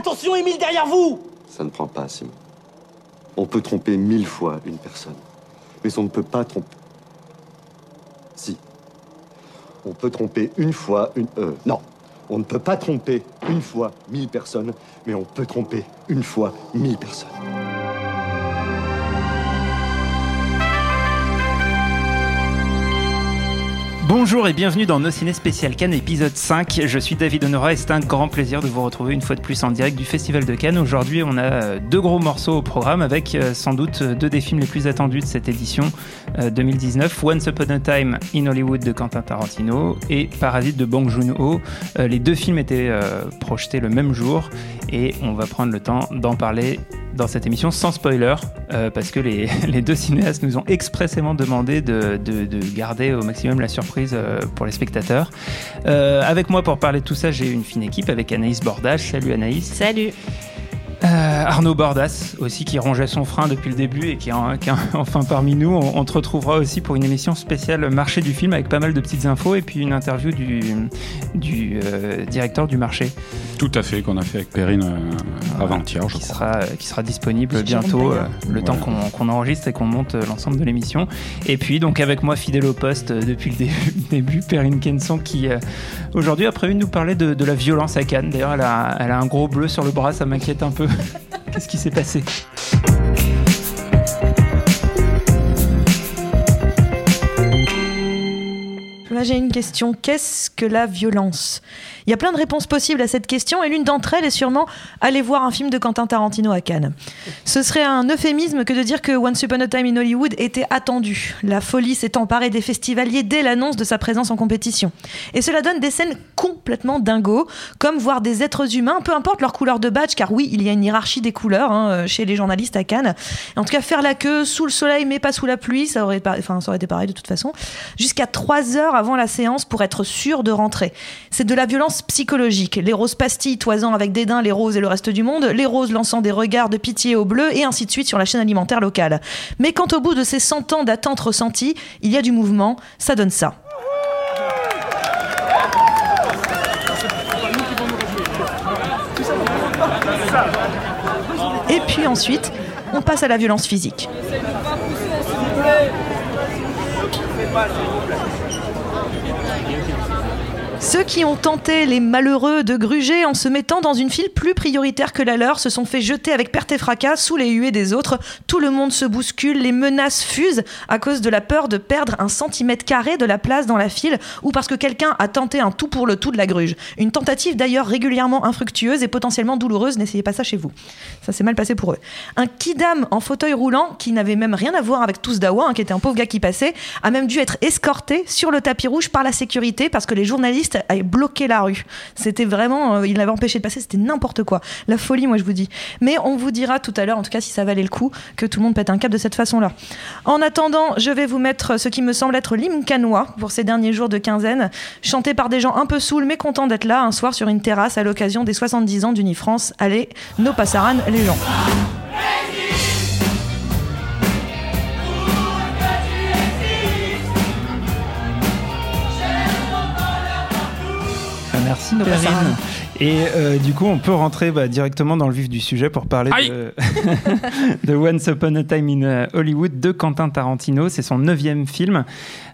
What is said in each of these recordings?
Attention, Émile, derrière vous Ça ne prend pas, Simon. On peut tromper mille fois une personne, mais on ne peut pas tromper. Si. On peut tromper une fois une. Euh, non. On ne peut pas tromper une fois mille personnes, mais on peut tromper une fois mille personnes. Bonjour et bienvenue dans Nos Ciné Spécial Cannes épisode 5. Je suis David Honora et c'est un grand plaisir de vous retrouver une fois de plus en direct du Festival de Cannes. Aujourd'hui, on a euh, deux gros morceaux au programme avec euh, sans doute deux des films les plus attendus de cette édition 2019, euh, Once Upon a Time in Hollywood de Quentin Tarantino et Parasite de Bong Joon-ho. Les deux films étaient projetés le même jour et on va prendre le temps d'en parler dans cette émission sans spoiler, euh, parce que les, deux cinéastes nous ont expressément demandé de, de, de garder au maximum la surprise euh, pour les spectateurs. Euh, avec moi pour parler de tout ça, j'ai une fine équipe avec Anaïs Bordage. Salut Anaïs. Salut. Euh, Arnaud Bordas aussi qui rongeait son frein depuis le début et qui est, enfin parmi nous. On, te retrouvera aussi pour une émission spéciale marché du film avec pas mal de petites infos et puis une interview du, du euh, directeur du marché. Tout à fait, qu'on a fait avec Perrine euh, avant-hier, je qui Sera, qui sera disponible bientôt, le temps qu'on enregistre et qu'on monte l'ensemble de l'émission. Et puis donc avec moi fidèle au poste depuis le début, début Perrine Kenson qui aujourd'hui a prévu de nous parler de, de la violence à Cannes. D'ailleurs elle a, elle a un gros bleu sur le bras, ça m'inquiète un peu. Qu'est-ce qui s'est passé Là, j'ai une question. Qu'est-ce que la violence? Il y a plein de réponses possibles à cette question et l'une d'entre elles est sûrement aller voir un film de Quentin Tarantino à Cannes. Ce serait un euphémisme que de dire que Once Upon a Time in Hollywood était attendu. La folie s'est emparée des festivaliers dès l'annonce de sa présence en compétition. Et cela donne des scènes complètement dingos, comme voir des êtres humains, peu importe leur couleur de badge, car oui, il y a une hiérarchie des couleurs hein, chez les journalistes à Cannes. En tout cas, faire la queue sous le soleil mais pas sous la pluie, ça aurait, ça aurait été pareil de toute façon, jusqu'à 3 heures avant la séance pour être sûr de rentrer. C'est de la violence psychologique. Les roses pastilles toisant avec dédain les roses et le reste du monde, les roses lançant des regards de pitié au bleu, et ainsi de suite sur la chaîne alimentaire locale. Mais quand au bout de ces 100 ans d'attente ressentie, il y a du mouvement, ça donne ça. Et puis ensuite, on passe à la violence physique. Ceux qui ont tenté les malheureux de gruger en se mettant dans une file plus prioritaire que la leur se sont fait jeter avec perte et fracas sous les huées des autres. Tout le monde se bouscule, les menaces fusent à cause de la peur de perdre un centimètre carré de la place dans la file ou parce que quelqu'un a tenté un tout pour le tout de la gruge. Une tentative d'ailleurs régulièrement infructueuse et potentiellement douloureuse. N'essayez pas ça chez vous. Ça s'est mal passé pour eux. Un kidam en fauteuil roulant qui n'avait même rien à voir avec tous Dawa, hein, qui était un pauvre gars qui passait, a même dû être escorté sur le tapis rouge par la sécurité parce que les journalistes a bloqué la rue. C'était vraiment, euh, il l'avait empêché de passer, c'était n'importe quoi. La folie, moi je vous dis. Mais on vous dira tout à l'heure, en tout cas si ça valait le coup, que tout le monde pète un cap de cette façon-là. En attendant, je vais vous mettre ce qui me semble être l'hymne canois pour ces derniers jours de quinzaine, chanté par des gens un peu saouls mais contents d'être là un soir sur une terrasse à l'occasion des 70 ans d'Unifrance. Allez, nos passaran les gens. Merci Perrine. Et euh, du coup, on peut rentrer bah, directement dans le vif du sujet pour parler de, de, Once Upon a Time in euh, Hollywood de Quentin Tarantino. C'est son neuvième film.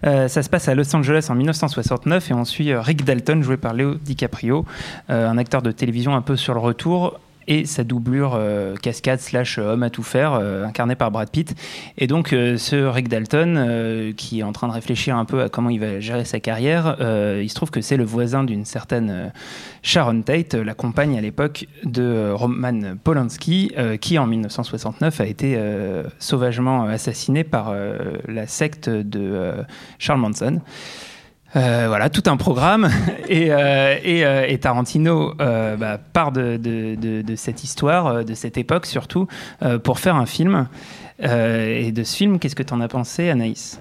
Euh, ça se passe à Los Angeles en 1969 et on suit Rick Dalton, joué par Leo DiCaprio, un acteur de télévision un peu sur le retour et sa doublure euh, cascade slash euh, homme à tout faire, euh, incarné par Brad Pitt. Et donc ce Rick Dalton, qui est en train de réfléchir un peu à comment il va gérer sa carrière, il se trouve que c'est le voisin d'une certaine Sharon Tate, la compagne à l'époque de Roman Polanski, qui en 1969 a été sauvagement assassiné par la secte de Charles Manson. Euh, voilà, tout un programme. et, euh, euh, et, Tarantino bah, part de, de, de, cette histoire, de cette époque surtout, pour faire un film. et de ce film, qu'est-ce que tu en as pensé, Anaïs?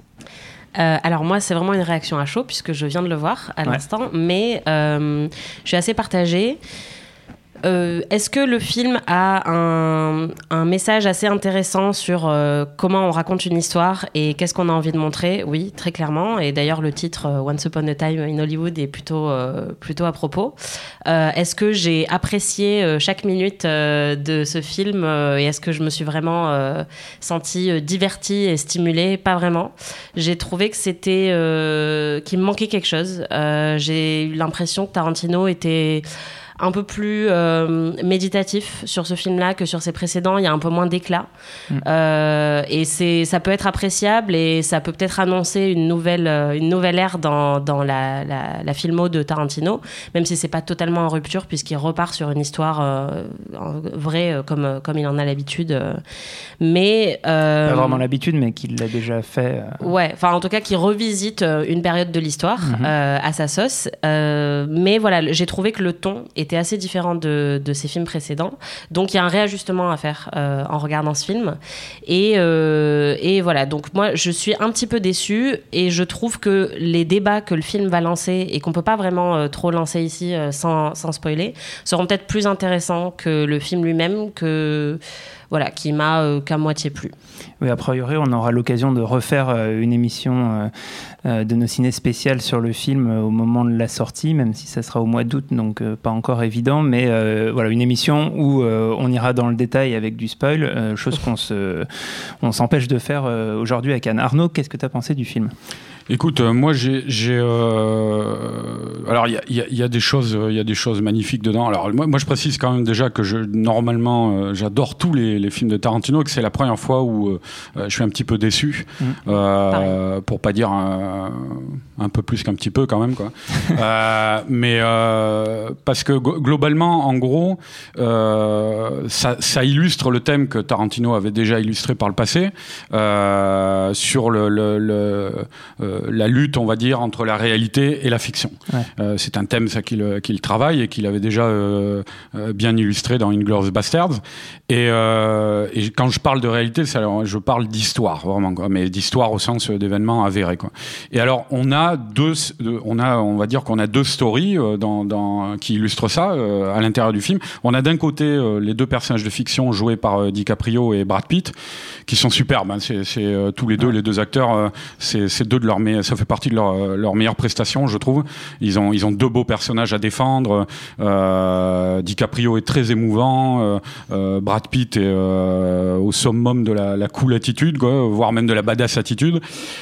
Alors moi, c'est vraiment une réaction à chaud puisque je viens de le voir à l'instant, mais je suis assez partagée. Euh, est-ce que le film a un, message assez intéressant sur euh, comment on raconte une histoire et qu'est-ce qu'on a envie de montrer? Oui, très clairement. Et d'ailleurs, le titre euh, Once Upon a Time in Hollywood est plutôt, plutôt à propos. Est-ce que j'ai apprécié chaque minute de ce film et est-ce que je me suis vraiment sentie divertie et stimulée? Pas vraiment. J'ai trouvé que c'était qu'il me manquait quelque chose. J'ai eu l'impression que Tarantino était un peu plus euh, méditatif sur ce film-là que sur ses précédents. Il y a un peu moins d'éclat. Mm. Euh, et c'est, ça peut être appréciable et ça peut peut-être annoncer une nouvelle, euh, une nouvelle ère dans, dans la, la, la filmo de Tarantino, même si c'est pas totalement en rupture puisqu'il repart sur une histoire euh, vraie comme, comme il en a l'habitude. Mais Pas vraiment l'habitude, mais qu'il l'a déjà fait. Ouais, enfin en tout cas qui revisite une période de l'histoire Mhm. euh, à sa sauce. Mais voilà, j'ai trouvé que le ton était assez différent de, de ses films précédents. Donc il y a un réajustement à faire euh, en regardant ce film. Et, euh, et voilà, donc moi je suis un petit peu déçue et je trouve que les débats que le film va lancer et qu'on peut pas vraiment euh, trop lancer ici sans, sans spoiler seront peut-être plus intéressants que le film lui-même que voilà qui m'a euh, qu'à moitié plu. Oui, a priori, on aura l'occasion de refaire euh, une émission euh, de nos ciné spéciales sur le film au moment de la sortie, même si ça sera au mois d'août, donc pas encore évident. Mais voilà, une émission où on ira dans le détail avec du spoil, chose qu'on se, on s'empêche de faire aujourd'hui avec Anne. Arnaud, qu'est-ce que tu as pensé du film? Écoute, euh, moi j'ai, euh, alors il y a, y y des choses, euh, il y a des choses magnifiques dedans. Alors moi, moi je précise quand même déjà que je normalement euh, j'adore tous les, les films de Tarantino et que c'est la première fois où je suis un petit peu déçu, euh, pour pas dire un, un peu plus qu'un petit peu quand même quoi. Mais parce que globalement, en gros, ça, ça illustre le thème que Tarantino avait déjà illustré par le passé sur le, le- le, la lutte, on va dire, entre la réalité et la fiction. Ouais. Euh, c'est un thème ça qu'il travaille et qu'il avait déjà euh, euh, bien illustré dans Inglourious Bastards. Et, euh, et quand je parle de réalité, ça, je parle d'histoire vraiment, quoi, mais d'histoire au sens d'événements avérés. Quoi. Et alors, on a deux, on a, on va dire qu'on a deux stories euh, dans, dans, qui illustrent ça euh, à l'intérieur du film. On a d'un côté euh, les deux personnages de fiction joués par euh, DiCaprio et Brad Pitt, qui sont superbes. hein. C'est euh, tous les deux, les deux acteurs, euh, c'est c'est deux de leurs meilleurs, ça fait partie de leur, euh, leurs meilleures prestations, je trouve. Ils ont, ils ont deux beaux personnages à défendre. Euh, DiCaprio est très émouvant. Euh, euh, Brad Pitt est au summum de la, cool attitude, voire même de la badass attitude.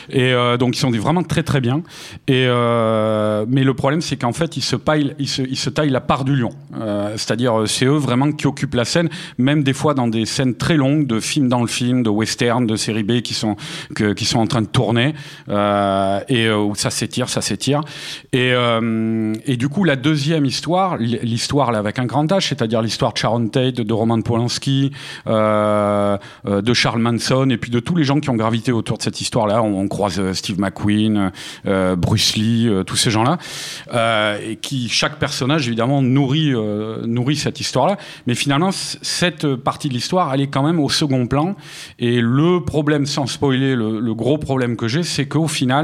Et donc ils sont vraiment très très bien. Et mais le problème c'est qu'en fait ils se paillent, ils se, taillent la part du lion. C'est-à-dire c'est eux vraiment qui occupent la scène, même des fois dans des scènes très longues de film dans le film, de western, de série B qui sont qui sont en train de tourner et euh, où ça s'étire, ça s'étire. Et, euh, du coup la deuxième histoire, l'histoire là avec un grand H, c'est-à-dire l'histoire de Sharon Tate, de Roman Polanski, euh, euh, de Charles Manson et puis de tous les gens qui ont gravité autour de cette histoire-là. On, croise euh, Steve McQueen, euh, Bruce Lee, euh, tous ces gens-là, euh, qui chaque personnage évidemment nourrit euh, cette histoire-là. Mais finalement, cette partie de l'histoire, elle est quand même au second plan. Et le problème, sans spoiler, le, le gros problème que j'ai, c'est qu'au final,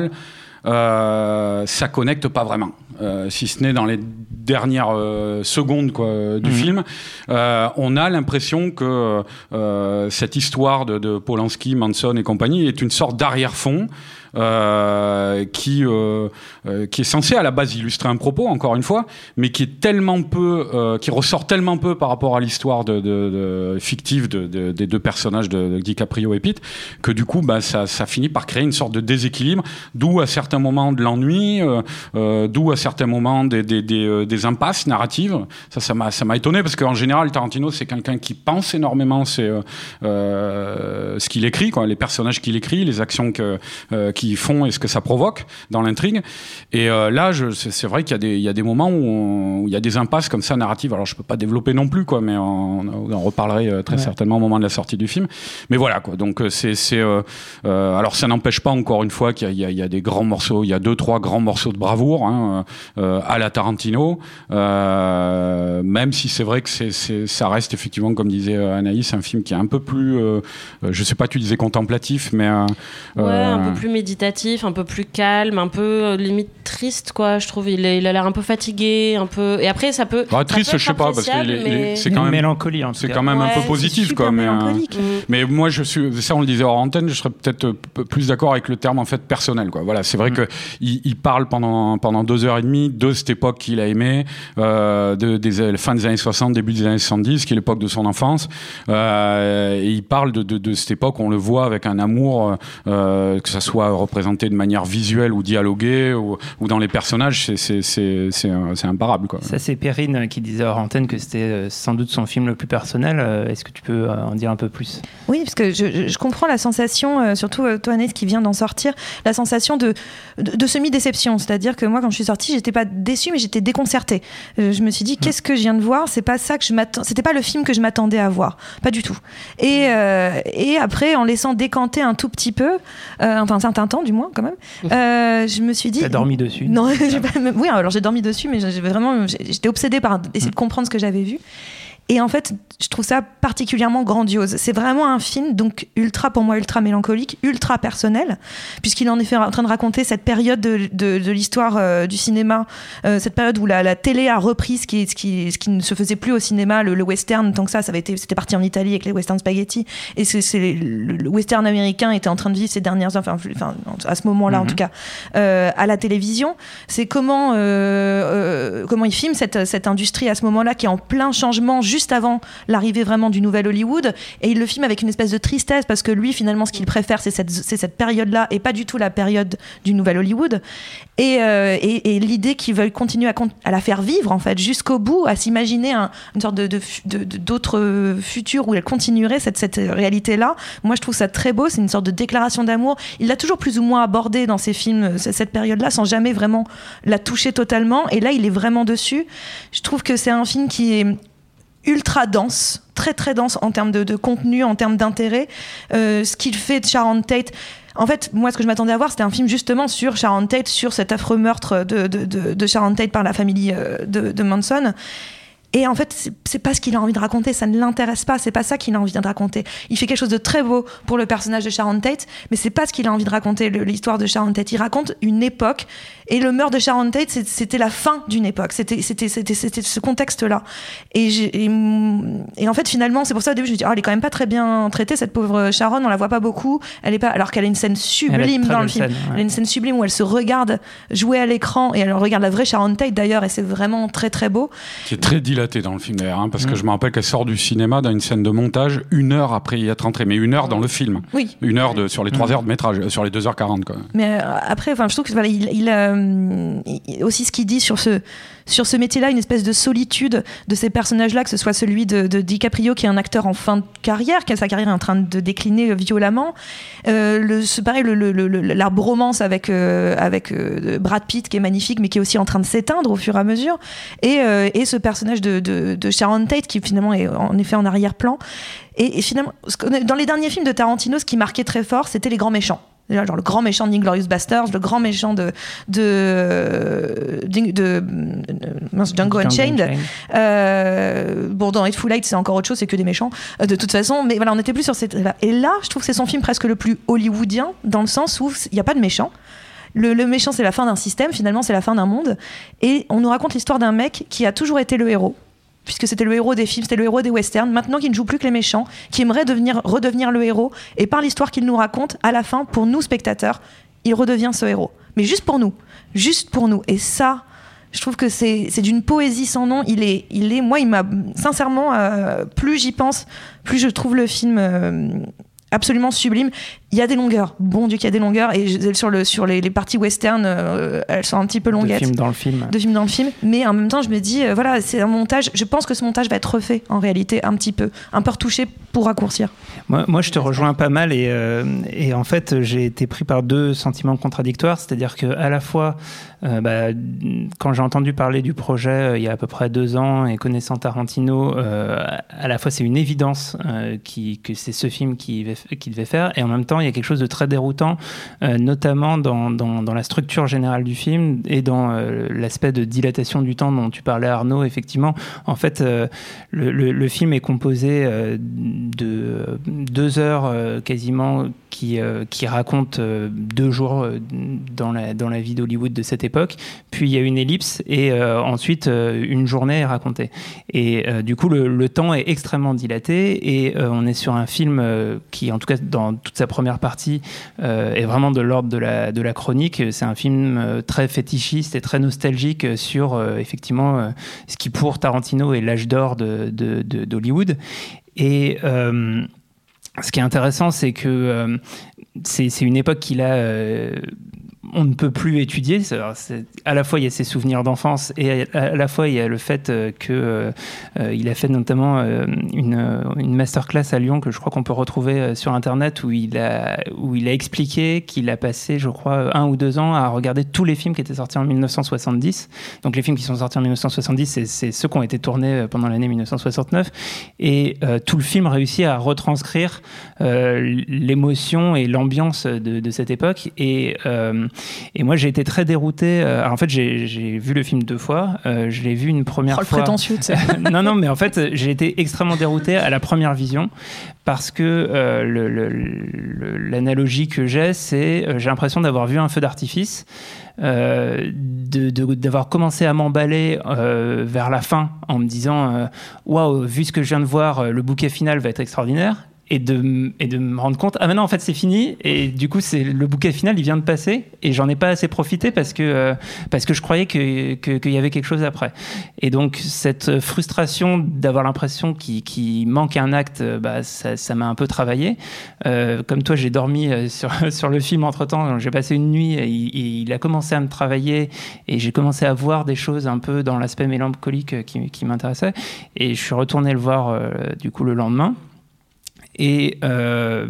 euh, ça connecte pas vraiment. Euh, si ce n'est dans les dernières euh, secondes quoi, du Mhm. film, euh, on a l'impression que cette histoire de, de Polanski, Manson et compagnie est une sorte d'arrière-fond euh, qui euh, euh, qui est censé à la base illustrer un propos encore une fois, mais qui est tellement peu, qui ressort tellement peu par rapport à l'histoire de, fictive de, de- des deux personnages de, DiCaprio et Pitt, que du coup bah, ça, ça finit par créer une sorte de déséquilibre, d'où à certains moments de l'ennui, d'où à certains moments des, des, des, impasses narratives. Ça, ça m'a ça m'a étonné parce qu'en général Tarantino c'est quelqu'un qui pense énormément c'est ce qu'il écrit, quoi, les personnages qu'il écrit, les actions que qu'ils font et ce que ça provoque dans l'intrigue. Et euh, là, je- c'est c'est vrai qu'il y, a des- il y a des moments où, on- où il y a des impasses comme ça narratives. Alors, je peux pas développer non plus, quoi, mais on, on en reparlerait euh, très Ouais. certainement au moment de la sortie du film. Mais voilà, quoi. Donc, euh, c'est, c'est, euh, euh, alors, ça n'empêche pas encore une fois qu'il y a, y y des grands morceaux. Il y a deux, trois grands morceaux de bravoure hein, à la Tarantino. Même si c'est vrai que c'est, ça reste effectivement, comme disait Anaïs, un film qui est un peu plus, je sais pas, tu disais contemplatif, mais Ouais, un peu plus méditatif, un peu plus calme, un peu euh, limite triste, quoi. Je trouve il, il a l'air un peu fatigué, un peu. Et après, ça peut. Bah, triste, je sais pas, parce que c'est quand même mélancolie. C'est quand même un peu positif, quoi. Mais, euh, mais moi, je suis. Ça, on le disait hors antenne. Je serais peut-être plus d'accord avec le terme en fait personnel, quoi. Voilà, c'est vrai mm. que il, parle pendant pendant deux heures et demie de cette époque qu'il a aimé, euh, de, des fin des années 60, début des années 70, qui est l'époque de son enfance. Euh, et il parle de, de, de, cette époque, on le voit avec un amour, euh, que ça soit représenté de manière visuelle ou dialoguée, ou, ou dans les personnages, c'est imparable. Quoi. Ça, c'est Perrine qui disait hors antenne que c'était euh, sans doute son film le plus personnel. Euh, est-ce que tu peux en dire un peu plus? Oui, parce que je, je comprends la sensation, surtout toi, Annette, qui vient d'en sortir, la sensation de, de, de semi-déception. C'est-à-dire que moi, quand je suis sortie, j'étais pas déçue, mais j'étais déconcertée. je me suis dit, qu'est-ce que je viens de voir? C'est pas ça que je m'attends. C'était pas le film que je m'attendais à voir, pas du tout. Et, euh, et après, en laissant décanter un tout petit peu, euh, enfin un certain du moins quand même, euh, je me suis dit. T'as dormi dessus Non, oui, alors j'ai dormi dessus, mais j'ai vraiment, j'étais obsédée par essayer de comprendre ce que j'avais vu. Et en fait, je trouve ça particulièrement grandiose. C'est vraiment un film, donc ultra, pour moi, ultra mélancolique, ultra personnel, puisqu'il en est fait en train de raconter cette période de, de, l'histoire euh, du cinéma, euh, cette période où la, la, télé a repris ce qui, ce, qui, ce qui ne se faisait plus au cinéma, le, western, tant que ça, ça avait été, c'était parti en Italie avec les western spaghetti, et c'est, le, western américain était en train de vivre ces dernières, enfin, enfin à ce moment-là en mhm. tout cas, euh, à la télévision. C'est comment, comment il filme cette, cette industrie à ce moment-là qui est en plein changement, juste juste avant l'arrivée vraiment du nouvel Hollywood. Et il le filme avec une espèce de tristesse parce que lui, finalement, ce qu'il préfère, c'est cette, cette période-là et pas du tout la période du nouvel Hollywood. Et, euh, et, l'idée qu'il veuille continuer à, à, la faire vivre, en fait, jusqu'au bout, à s'imaginer un, une sorte de, d'autres futurs où elle continuerait cette, cette réalité-là. Moi, je trouve ça très beau. C'est une sorte de déclaration d'amour. Il l'a toujours plus ou moins abordé dans ses films, cette période-là, sans jamais vraiment la toucher totalement. Et là, il est vraiment dessus. Je trouve que c'est un film qui est ultra dense, très très dense en termes de, contenu, en termes d'intérêt. Euh, ce qu'il fait de Sharon Tate. En fait, moi, ce que je m'attendais à voir, c'était un film justement sur Sharon Tate, sur cet affreux meurtre de, de Sharon Tate par la famille euh, de, Manson. Et en fait, c'est pas ce qu'il a envie de raconter, ça ne l'intéresse pas, c'est pas ça qu'il a envie de raconter. Il fait quelque chose de très beau pour le personnage de Sharon Tate, mais c'est pas ce qu'il a envie de raconter, l'histoire de Sharon Tate. Il raconte une époque, et le meurtre de Sharon Tate, c'était la fin d'une époque, c'était ce contexte-là. Et, et, en fait, finalement, c'est pour ça au début, je me dis, oh, elle est quand même pas très bien traitée, cette pauvre Sharon, on la voit pas beaucoup, elle est pas, alors qu'elle a une scène sublime dans le film. Elle a une scène sublime où elle se regarde jouer à l'écran, et elle regarde la vraie Sharon Tate d'ailleurs, et c'est vraiment très très beau. C'est très dans le film d'ailleurs, hein, parce que mm. je me rappelle qu'elle sort du cinéma dans une scène de montage une heure après y être entrée, mais une heure dans le film. Oui. Une heure de, sur les trois mm. heures de métrage, sur les 2h40. Quoi. Mais euh, après, enfin, je trouve que voilà, il, il, euh, aussi ce qu'il dit sur ce sur ce métier-là, une espèce de solitude de ces personnages-là, que ce soit celui de, DiCaprio qui est un acteur en fin de carrière, qui a sa carrière est en train de décliner violemment. Euh, le, pareil, la bromance avec, euh, avec euh, Brad Pitt qui est magnifique, mais qui est aussi en train de s'éteindre au fur et à mesure. Et, et ce personnage de, de, Sharon Tate qui finalement est en effet en arrière-plan. Et, et finalement, dans les derniers films de Tarantino, ce qui marquait très fort, c'était les grands méchants genre le grand méchant d'Inglorious Bastards, le grand méchant de de, de, de, Django, Unchained. Euh, bon, dans Hateful Eight, c'est encore autre chose, c'est que des méchants, euh, de toute façon. Mais voilà, on était plus sur cette. Et là, je trouve que c'est son film presque le plus hollywoodien, dans le sens où il n'y a pas de méchant. Le, le méchant, c'est la fin d'un système, finalement, c'est la fin d'un monde. Et on nous raconte l'histoire d'un mec qui a toujours été le héros puisque c'était le héros des films, c'était le héros des westerns, maintenant qu'il ne joue plus que les méchants, qui aimerait devenir, redevenir le héros, et par l'histoire qu'il nous raconte, à la fin, pour nous spectateurs, il redevient ce héros. Mais juste pour nous, juste pour nous. Et ça, je trouve que c'est d'une poésie sans nom. Il est, il est, moi, il m'a sincèrement, euh, plus j'y pense, plus je trouve le film euh, absolument sublime. Il y a des longueurs, bon Dieu qu'il y a des longueurs, et sur, le, sur les, parties western, euh, elles sont un petit peu longuettes. De film dans le film. De film dans le film, mais en même temps, je me dis, euh, voilà, c'est un montage, je pense que ce montage va être refait en réalité un petit peu, un peu retouché pour raccourcir. Moi, moi je te rejoins pas mal, et, euh, et en fait, j'ai été pris par deux sentiments contradictoires, c'est-à-dire que à la fois, bah, quand j'ai entendu parler du projet il y a à peu près deux ans, et connaissant Tarantino, à la fois c'est une évidence qui, que c'est ce film qui, qui devait faire, et en même temps, il y a quelque chose de très déroutant, notamment dans, dans, la structure générale du film et dans l'aspect de dilatation du temps dont tu parlais, Arnaud. Effectivement, en fait, le, le, film est composé de deux heures quasiment qui, qui raconte deux jours dans la, dans la vie d'Hollywood de cette époque. Puis il y a une ellipse et ensuite une journée est racontée. Et du coup, le, temps est extrêmement dilaté et on est sur un film qui, en tout cas dans toute sa première partie, est vraiment de l'ordre de la, de la chronique. C'est un film très fétichiste et très nostalgique sur effectivement ce qui pour Tarantino est l'âge d'or d'Hollywood. De, et ce qui est intéressant, c'est que c'est une époque qu'il a on ne peut plus étudier. À la fois, il y a ses souvenirs d'enfance et à la fois, il y a le fait euh, qu'il euh, a fait notamment euh, une, une, masterclass à Lyon que je crois qu'on peut retrouver sur Internet où il a, expliqué qu'il a passé, je crois, un ou deux ans à regarder tous les films qui étaient sortis en 1970. Donc, les films qui sont sortis en 1970, c'est ceux qui ont été tournés pendant l'année 1969. Et tout le film réussit à retranscrire l'émotion et l'ambiance de, de, cette époque. Et et moi, j'ai été très dérouté. Euh, en fait, j'ai vu le film deux fois. Euh, je l'ai vu une première oh, fois. prétentieux, non, non, mais en fait, j'ai été extrêmement dérouté à la première vision parce que euh, l'analogie que j'ai, c'est j'ai l'impression d'avoir vu un feu d'artifice. d'avoir commencé à m'emballer vers la fin en me disant waouh vu ce que je viens de voir le bouquet final va être extraordinaire et de, et de me rendre compte, ah maintenant en fait c'est fini, et du coup c'est le bouquet final il vient de passer, et j'en ai pas assez profité parce que, euh, parce que je croyais qu'il que, y avait quelque chose après. Et donc cette frustration d'avoir l'impression qu'il manque un acte, euh, bah, ça m'a un peu travaillé. Euh, comme toi j'ai dormi sur, sur le film entre temps, j'ai passé une nuit, et il, a commencé à me travailler, et j'ai commencé à voir des choses un peu dans l'aspect mélancolique qui, qui m'intéressait, et je suis retourné le voir du coup le lendemain. Euh,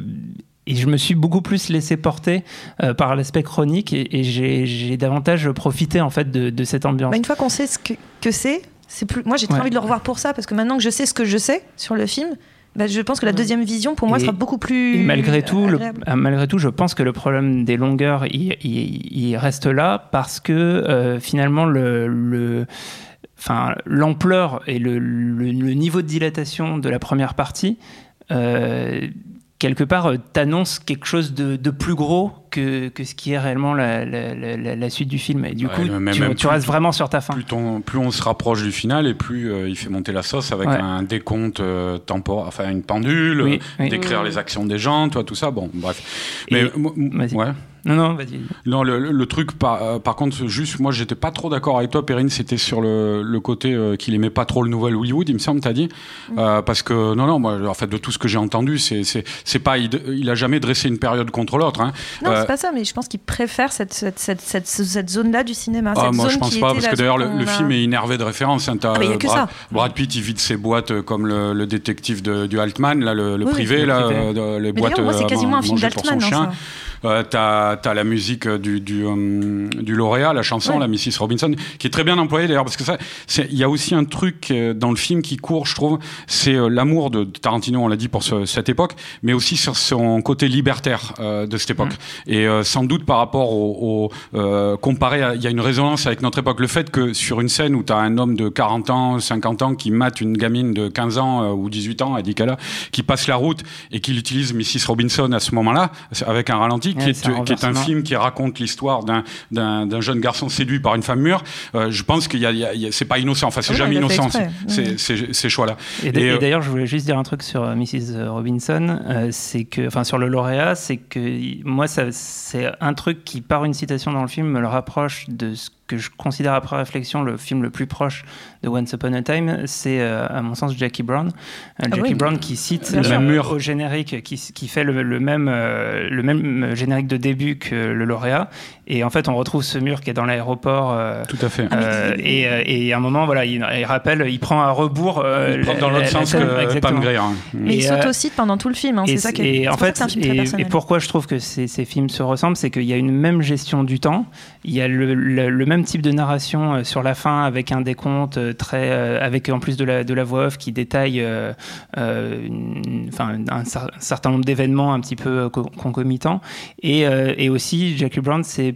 et, je me suis beaucoup plus laissé porter euh, par l'aspect chronique et, j'ai davantage profité en fait de, cette ambiance. Bah, une fois qu'on sait ce que, que c'est, c'est plus. Moi, j'ai très envie de le revoir pour ça parce que maintenant que je sais ce que je sais sur le film, bah, je pense que la deuxième vision, pour moi, sera beaucoup plus. malgré tout, ah, malgré tout, je pense que le problème des longueurs, il, reste là parce que euh, finalement, le, enfin, l'ampleur et le, niveau de dilatation de la première partie quelque part, euh, t'annonces quelque chose de, de, plus gros que, que, ce qui est réellement la, la, la, suite du film. Et du coup, tu, restes vraiment sur ta fin. Plus, plus, on se rapproche du final, et plus euh, il fait monter la sauce avec un décompte temporaire, enfin une pendule, décrire les actions des gens, toi, tout ça. Bon, bref. Mais, ouais. Non, non, vas-y. Non, le, truc, par, euh, par, contre, juste, moi, j'étais pas trop d'accord avec toi, Perrine, c'était sur le, le côté euh, qu'il aimait pas trop le nouvel Hollywood, il me semble, t'as dit. Mm. Euh, parce que, non, non, moi, en fait, de tout ce que j'ai entendu, c'est, c'est, pas, il, a jamais dressé une période contre l'autre. Hein. Non, c'est pas ça, mais je pense qu'il préfère cette, cette, cette, cette, zone-là du cinéma. Ah, moi, je pense pas, parce que d'ailleurs, le, film est énervé de référence. Hein, ah, Brad, ça. Brad, Pitt, il vide ses boîtes comme le, détective de, du Altman, là, le, privé, là, les boîtes. Moi, c'est quasiment un film d'Altman. Euh, t'as as la musique du, du, euh, du lauréat, la chanson, la Mrs. Robinson, qui est très bien employée d'ailleurs, parce que ça, il y a aussi un truc euh, dans le film qui court, je trouve, c'est euh, l'amour de Tarantino, on l'a dit pour ce, cette époque, mais aussi sur son côté libertaire de cette époque. Mm. Et sans doute par rapport au, au comparé, il y a une résonance avec notre époque. Le fait que sur une scène où tu as un homme de 40 ans, 50 ans qui mate une gamine de 15 ans ou 18 ans, Adikala, qui passe la route et qui utilise Mrs. Robinson à ce moment-là, avec un ralenti, qui, est, qui, est, un film qui raconte l'histoire d'un jeune garçon séduit par une femme mûre. Euh, je pense qu'il y a, a c'est pas innocent. Enfin, c'est jamais innocent ces choix-là. Et, euh, d'ailleurs, je voulais juste dire un truc sur euh, Mrs. Robinson, c'est que, enfin, sur le lauréat, c'est que moi, c'est un truc qui, par une citation dans le film, me le rapproche de ce que je considère après réflexion le film le plus proche de Once Upon a Time, c'est euh, à mon sens Jackie Brown. Euh, ah Jackie Brown qui cite le même mur au générique, qui, qui fait le, même, euh, le même générique de début que le lauréat. Et en fait, on retrouve ce mur qui est dans l'aéroport. Tout à fait. et, et, à un moment, voilà, il, rappelle, il prend un rebours. il prend dans l'autre sens que Pam Grier. Hein. Mais il s'autocite pendant tout le film. Hein, c'est ça qui est, en fait, et, pourquoi je trouve que ces, ces films se ressemblent, c'est qu'il y a une même gestion du temps, il y a le, le même même type de narration sur la fin avec un décompte très, avec en plus de la, de la voix off qui détaille enfin, un, certain nombre d'événements un petit peu concomitants. Et, et aussi, Jackie Brown, c'est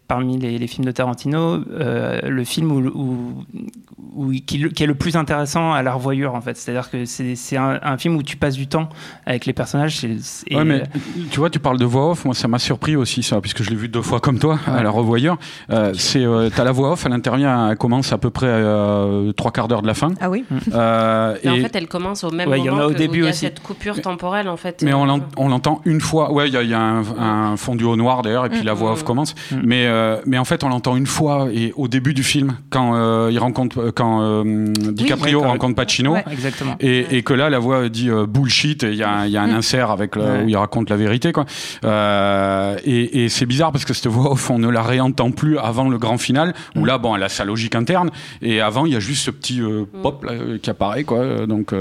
parmi les, films de Tarantino, euh, le film où, qui, est le plus intéressant à la revoyure, en fait. C'est-à-dire que c'est un, film où tu passes du temps avec les personnages. ouais, mais tu vois, tu parles de voix off. Moi, ça m'a surpris aussi, ça, puisque je l'ai vu deux fois comme toi, à la revoyure. Euh, c'est, euh, t'as la voix off, elle intervient, elle commence à peu près trois quarts d'heure de la fin. Ah oui. et, en fait, elle commence au même moment. Il y en a au début aussi. cette coupure temporelle, en fait. Mais on l'entend une fois. Ouais, il y a, un, fondu au noir d'ailleurs, et puis mm. la voix off commence. Mm. Mais euh, mais en fait, on l'entend une fois et au début du film, quand euh, il rencontre, euh, quand DiCaprio rencontre Pacino, exactement. Et, que là, la voix dit bullshit. Il y a, y a un mm. insert avec où il raconte la vérité, quoi. et, et c'est bizarre parce que cette voix off, on ne la réentend plus avant le grand final, où mm. là, bon, elle a sa logique interne. Et avant, il y a juste ce petit mm. pop qui apparaît, quoi. Donc,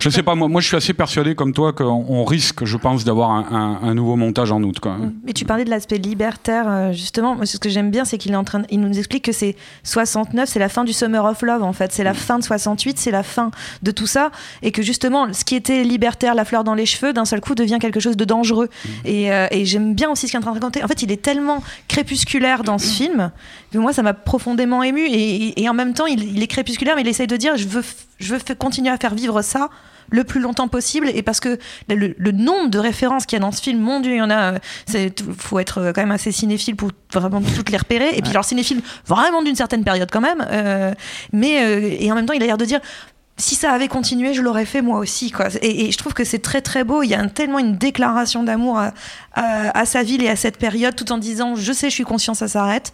je sais pas, moi, moi, je suis assez persuadé, comme toi, qu'on risque, je pense, d'avoir un, un, nouveau montage en août, quoi. Mais tu parlais de l'aspect libertaire, justement. Ce que j'aime bien, c'est qu'il est en train, il nous explique que c'est 69, c'est la fin du Summer of Love en fait, c'est la fin de 68, c'est la fin de tout ça, et que justement, ce qui était libertaire, la fleur dans les cheveux, d'un seul coup devient quelque chose de dangereux. Mm. Euh, et, j'aime bien aussi ce qu'il est en train de raconter. En fait, il est tellement crépusculaire dans ce film que moi, ça m'a profondément ému. Et, en même temps, il, est crépusculaire, mais il essaye de dire, je veux, je veux continuer à faire vivre ça le plus longtemps possible et parce que le, nombre de références qu'il y a dans ce film, mon Dieu, il y en a. Il faut être quand même assez cinéphile pour vraiment toutes les repérer. Et puis, alors, cinéphile vraiment d'une certaine période quand même. Euh, mais, euh, et en même temps, il a l'air de dire si ça avait continué, je l'aurais fait moi aussi. Quoi. Et, je trouve que c'est très très beau. Il y a tellement une déclaration d'amour à, à, sa ville et à cette période, tout en disant je sais, je suis conscient, ça s'arrête.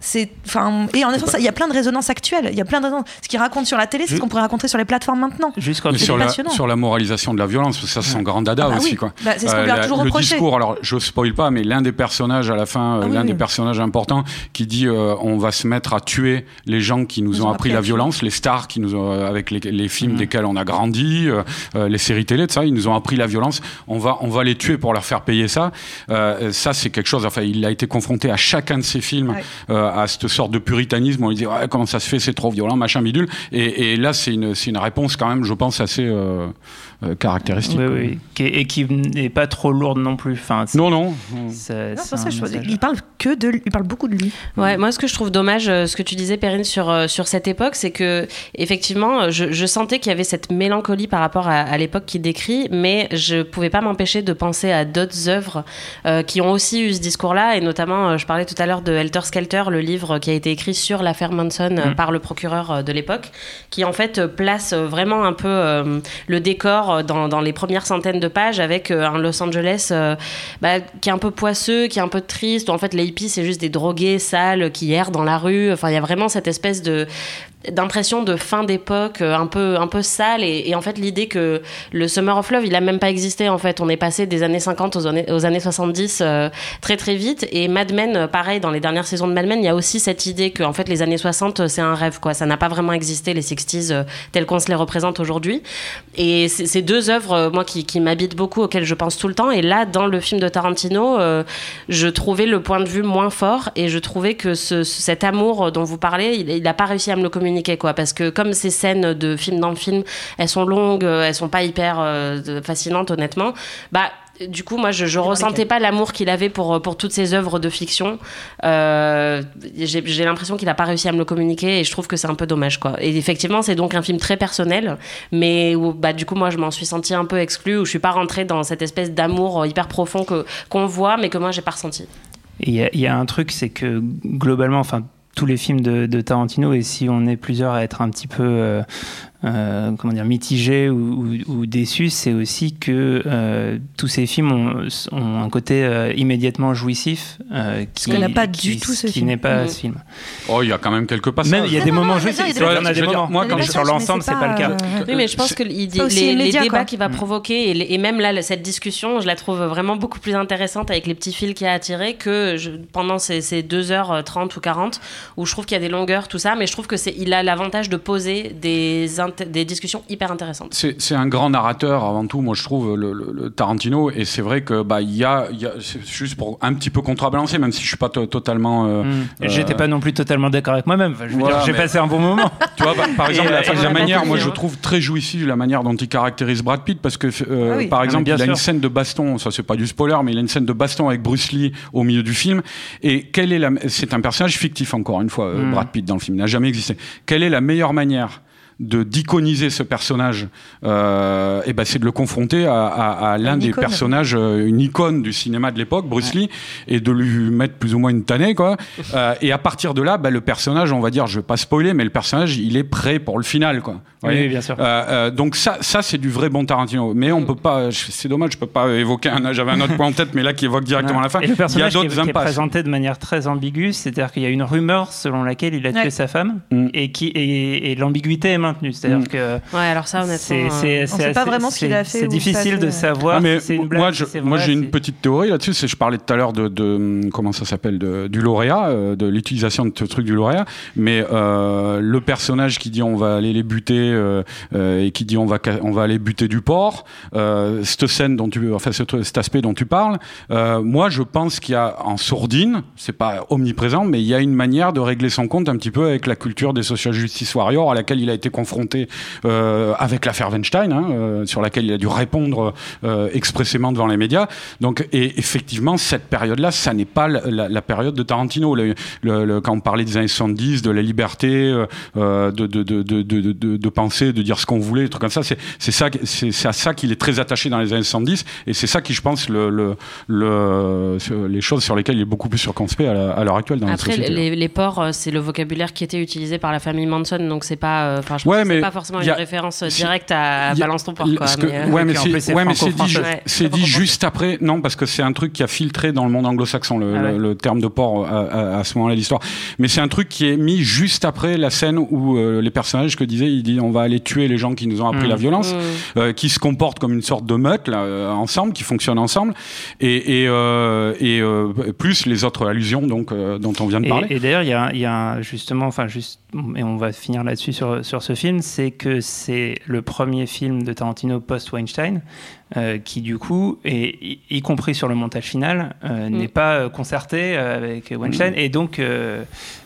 C'est, enfin, et en effet, il y a plein de résonances actuelles. Il y a plein de Ce qu'il raconte sur la télé, c'est ce qu'on pourrait raconter sur les plateformes maintenant. Juste sur, la, sur la moralisation de la violence, ça c'est son grand dada ah bah aussi. Quoi. Bah, c'est ce qu'on lui a euh, toujours le discours, alors je spoil pas, mais l'un des personnages à la fin, ah l'un des personnages importants, qui dit euh, on va se mettre à tuer les gens qui nous, ont, appris, la violence, les stars qui nous ont, euh, avec les, les films mm. desquels on a grandi, les séries télé, de ça, ils nous ont appris la violence. On va, on va les tuer pour leur faire payer ça. ça c'est quelque chose. Enfin, il a été confronté à chacun de ses films à cette sorte de puritanisme, on lui dit comment ça se fait, c'est trop violent, machin bidule. Et, là, c'est une, une, réponse quand même, je pense, assez euh, euh, caractéristique. Oui, oui. Et qui n'est pas trop lourde non plus. Enfin, non, non. ça, il parle que de, il parle beaucoup de lui. Ouais, moi, ce que je trouve dommage, euh, ce que tu disais, Perrine, sur, sur cette époque, c'est que effectivement, je, je sentais qu'il y avait cette mélancolie par rapport à, l'époque qu'il décrit, mais je pouvais pas m'empêcher de penser à d'autres œuvres qui ont aussi eu ce discours-là, et notamment, je parlais tout à l'heure de Helter Skelter, le livre qui a été écrit sur l'affaire Manson euh, mm. par le procureur euh, de l'époque, qui en fait place vraiment un peu euh, le décor dans, les premières centaines de pages avec un Los Angeles bah, qui est un peu poisseux, qui est un peu triste, en fait les hippies c'est juste des drogués sales qui errent dans la rue. Enfin, il y a vraiment cette espèce de d'impression de fin d'époque un peu un peu sale. Et, en fait l'idée que le Summer of Love il a même pas existé en fait. On est passé des années 50 aux années, aux années 70 très très vite. Et Mad Men pareil dans les dernières saisons de Mad Men il y a aussi cette idée que en fait les années 60 c'est un rêve quoi. Ça n'a pas vraiment existé les 60s euh, tels qu'on se les représente aujourd'hui. Et ces deux œuvres euh, moi qui, m'habitent beaucoup auxquelles je pense tout le temps. Et là dans le film de Tarantino euh, je trouvais le point de vue moins fort. Et je trouvais que ce, cet amour dont vous parlez il n'a pas réussi à me le communiquer quoi parce que comme ces scènes de film dans le film elles sont longues elles sont pas hyper fascinantes honnêtement bah du coup, moi, je, je ressentais pas l'amour qu'il avait pour, pour toutes ces œuvres de fiction. Euh, j'ai l'impression qu'il a pas réussi à me le communiquer et je trouve que c'est un peu dommage, quoi. Et effectivement, c'est donc un film très personnel, mais où, bah, du coup, moi, je m'en suis sentie un peu exclue, où je suis pas rentrée dans cette espèce d'amour hyper profond que qu'on voit, mais que moi, j'ai pas ressenti. Il y, y, a un truc, c'est que globalement, enfin, tous les films de, Tarantino, et si on est plusieurs à être un petit peu euh, comment dire, mitigé ou, ou, déçu, c'est aussi que euh, tous ces films ont, ont un côté euh, immédiatement jouissif qui n'a pas du tout ce qui n'est pas ce film. Oh, il y a quand même quelques passages. Même il y a des moments jouissifs. Il y a des moments. Moi, quand sur l'ensemble, c'est pas, pas le cas. Oui, mais je pense que les, les débats qu'il va mm. provoquer et, et, même là cette discussion, je la trouve vraiment beaucoup plus intéressante avec les petits fils qu'il a attirés que je, pendant ces, ces 2h30 ou 40 où je trouve qu'il y a des longueurs tout ça, mais je trouve que c'est il a l'avantage de poser des des, discussions hyper intéressantes. C'est un grand narrateur avant tout, moi je trouve, le, Tarantino, et c'est vrai que bah il y a, y a juste pour un petit peu contrebalancer, même si je suis pas totalement. Euh, mm. J'étais pas non plus totalement d'accord avec moi-même. j'ai passé un bon moment. Tu vois, par exemple, la, manière, moi je trouve très jouissif la manière dont il caractérise Brad Pitt, parce que ah par exemple, il a une scène de baston, ça c'est pas du spoiler, mais il a une scène de baston avec Bruce Lee au milieu du film. Et quelle est la, c'est un personnage fictif encore une fois, mm. Brad Pitt dans le film, il n'a jamais existé. Quelle est la meilleure manière de d'iconiser ce personnage, euh, et ben c'est de le confronter à, à, à l'un des personnages, euh, une icône du cinéma de l'époque, Bruce Lee, et de lui mettre plus ou moins une tannée, quoi. Euh, et à partir de là, ben, le personnage, on va dire, je vais pas spoiler, mais le personnage, il est prêt pour le final, quoi. Oui, bien sûr. Euh, donc ça, ça c'est du vrai bon Tarantino. Mais on peut pas, c'est dommage, je peux pas évoquer un. J'avais un autre point en tête, mais là qui évoque directement la fin. Et le personnage il y a qui, est, présenté de manière très ambiguë, c'est-à-dire qu'il y a une rumeur selon laquelle il a tué sa femme, mm. et qui et, l'ambiguïté est C'est-à-dire mm. que Ouais, alors ça, honnêtement. C'est, on sait pas vraiment ce qu'il a fait. C'est difficile de savoir. Ah, mais moi, moi, j'ai une petite théorie là-dessus. C'est, je parlais tout à l'heure de, de comment ça s'appelle, de, du lauréat, euh, de l'utilisation de ce truc du lauréat. Mais euh, le personnage qui dit on va aller les buter euh, euh et qui dit on va on va aller buter du porc. Euh, cette scène dont tu, enfin cet, cet aspect dont tu parles. Euh, moi, je pense qu'il y a en sourdine, c'est pas omniprésent, mais il y a une manière de régler son compte un petit peu avec la culture des social justice warriors à laquelle il a été confronté euh, avec l'affaire Weinstein, hein, euh, sur laquelle il a dû répondre euh, expressément devant les médias. Donc, et effectivement, cette période-là, ça n'est pas la, la, période de Tarantino. Le, le, quand on parlait des années 70, de la liberté, de, de, de, de, de penser, de dire ce qu'on voulait, des trucs comme ça, c'est ça, c'est à ça qu'il est très attaché dans les années 70, et c'est ça qui, je pense, le, le, le, les choses sur lesquelles il est beaucoup plus circonspect à l'heure actuelle dans Après, la les, les ports, c'est le vocabulaire qui était utilisé par la famille Manson, donc c'est pas, enfin, je ouais, mais pas forcément une référence directe à Balance ton porc. Quoi, mais, ouais, mais c'est dit, juste après. Non, parce que c'est un truc qui a filtré dans le monde anglo-saxon le, ah le, terme de porc à, à, ce moment-là de l'histoire. Mais c'est un truc qui est mis juste après la scène où euh, les personnages que disait, il dit on va aller tuer les gens qui nous ont appris la mm. violence, mm. euh, qui se comportent comme une sorte de meute là, euh, ensemble, qui fonctionnent ensemble, et, et, et plus les autres allusions donc dont on vient de parler. Et, d'ailleurs, il y a, y a justement, enfin juste, et on va finir là-dessus sur sur ce film, c'est que c'est le premier film de Tarantino post-Weinstein, euh, qui du coup, y, compris sur le montage final, euh, mm. n'est pas euh, concerté avec Weinstein. Mm. Et donc,